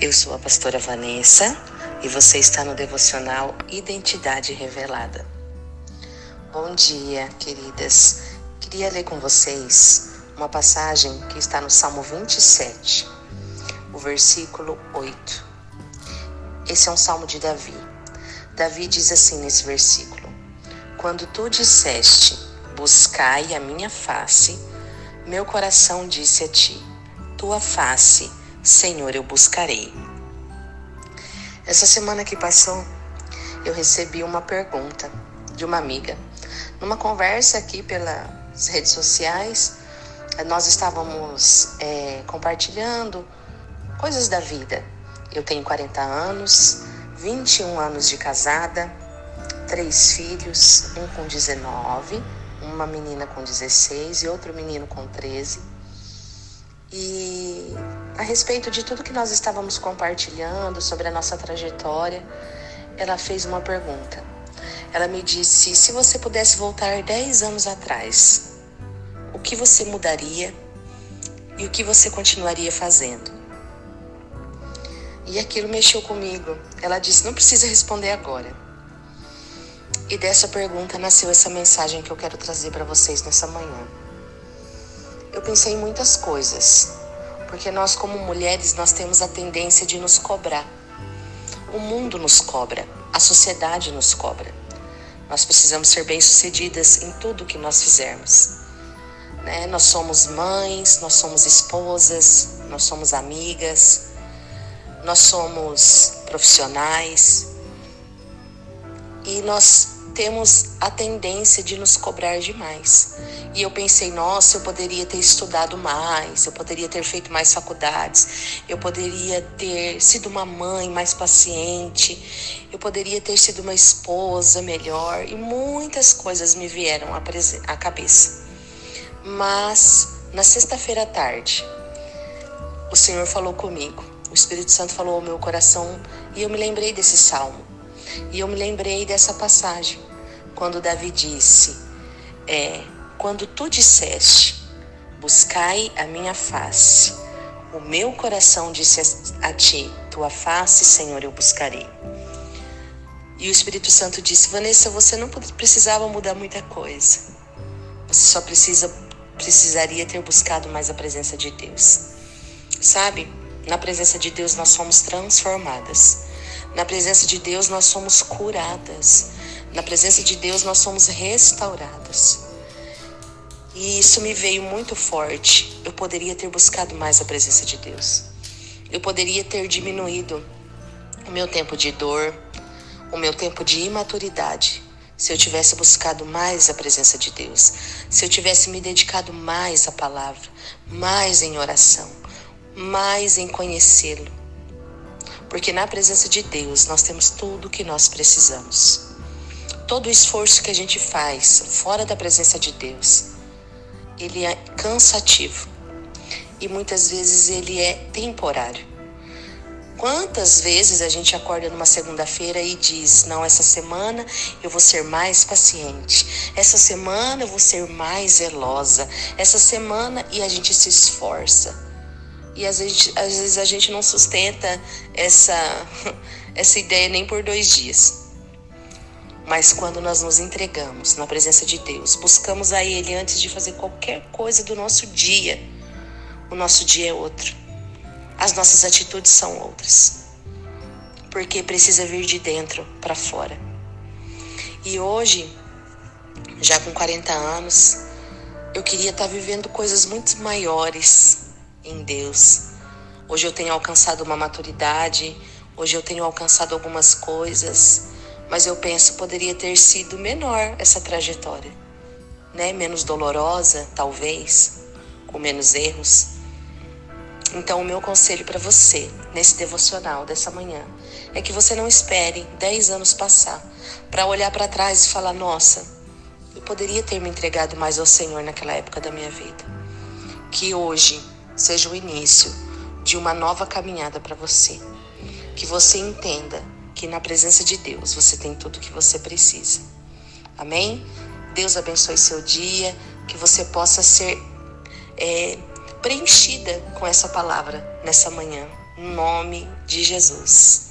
Eu sou a pastora Vanessa e você está no devocional Identidade Revelada. Bom dia, queridas. Queria ler com vocês uma passagem que está no Salmo 27, o versículo 8. Esse é um salmo de Davi. Davi diz assim nesse versículo: Quando tu disseste, buscai a minha face, meu coração disse a ti, tua face Senhor, eu buscarei. Essa semana que passou, eu recebi uma pergunta de uma amiga. Numa conversa aqui pelas redes sociais, nós estávamos é, compartilhando coisas da vida. Eu tenho 40 anos, 21 anos de casada, três filhos, um com 19, uma menina com 16 e outro menino com 13. E a respeito de tudo que nós estávamos compartilhando sobre a nossa trajetória, ela fez uma pergunta. Ela me disse: se você pudesse voltar 10 anos atrás, o que você mudaria e o que você continuaria fazendo? E aquilo mexeu comigo. Ela disse: não precisa responder agora. E dessa pergunta nasceu essa mensagem que eu quero trazer para vocês nessa manhã. Eu pensei em muitas coisas, porque nós como mulheres nós temos a tendência de nos cobrar. O mundo nos cobra, a sociedade nos cobra. Nós precisamos ser bem-sucedidas em tudo que nós fizermos. Né? Nós somos mães, nós somos esposas, nós somos amigas, nós somos profissionais e nós temos a tendência de nos cobrar demais. E eu pensei, nossa, eu poderia ter estudado mais, eu poderia ter feito mais faculdades, eu poderia ter sido uma mãe mais paciente, eu poderia ter sido uma esposa melhor, e muitas coisas me vieram à cabeça. Mas na sexta-feira à tarde, o Senhor falou comigo, o Espírito Santo falou ao meu coração, e eu me lembrei desse salmo. E eu me lembrei dessa passagem, quando Davi disse: é, Quando tu disseste, buscai a minha face, o meu coração disse a ti: Tua face, Senhor, eu buscarei. E o Espírito Santo disse: Vanessa, você não precisava mudar muita coisa. Você só precisa precisaria ter buscado mais a presença de Deus. Sabe? Na presença de Deus nós somos transformadas. Na presença de Deus nós somos curadas. Na presença de Deus nós somos restauradas. E isso me veio muito forte. Eu poderia ter buscado mais a presença de Deus. Eu poderia ter diminuído o meu tempo de dor, o meu tempo de imaturidade, se eu tivesse buscado mais a presença de Deus, se eu tivesse me dedicado mais à palavra, mais em oração, mais em conhecê-lo, porque na presença de Deus nós temos tudo o que nós precisamos. Todo o esforço que a gente faz fora da presença de Deus, ele é cansativo e muitas vezes ele é temporário. Quantas vezes a gente acorda numa segunda-feira e diz: Não, essa semana eu vou ser mais paciente, essa semana eu vou ser mais zelosa, essa semana e a gente se esforça e às vezes, às vezes a gente não sustenta essa, essa ideia nem por dois dias. Mas quando nós nos entregamos na presença de Deus, buscamos a Ele antes de fazer qualquer coisa do nosso dia, o nosso dia é outro. As nossas atitudes são outras. Porque precisa vir de dentro para fora. E hoje, já com 40 anos, eu queria estar vivendo coisas muito maiores em Deus. Hoje eu tenho alcançado uma maturidade, hoje eu tenho alcançado algumas coisas, mas eu penso poderia ter sido menor essa trajetória, né? Menos dolorosa, talvez, com menos erros. Então, o meu conselho para você nesse devocional dessa manhã é que você não espere 10 anos passar para olhar para trás e falar: nossa, eu poderia ter me entregado mais ao Senhor naquela época da minha vida. Que hoje seja o início de uma nova caminhada para você. Que você entenda que na presença de Deus você tem tudo o que você precisa. Amém? Deus abençoe seu dia, que você possa ser é, preenchida com essa palavra nessa manhã. no nome de Jesus.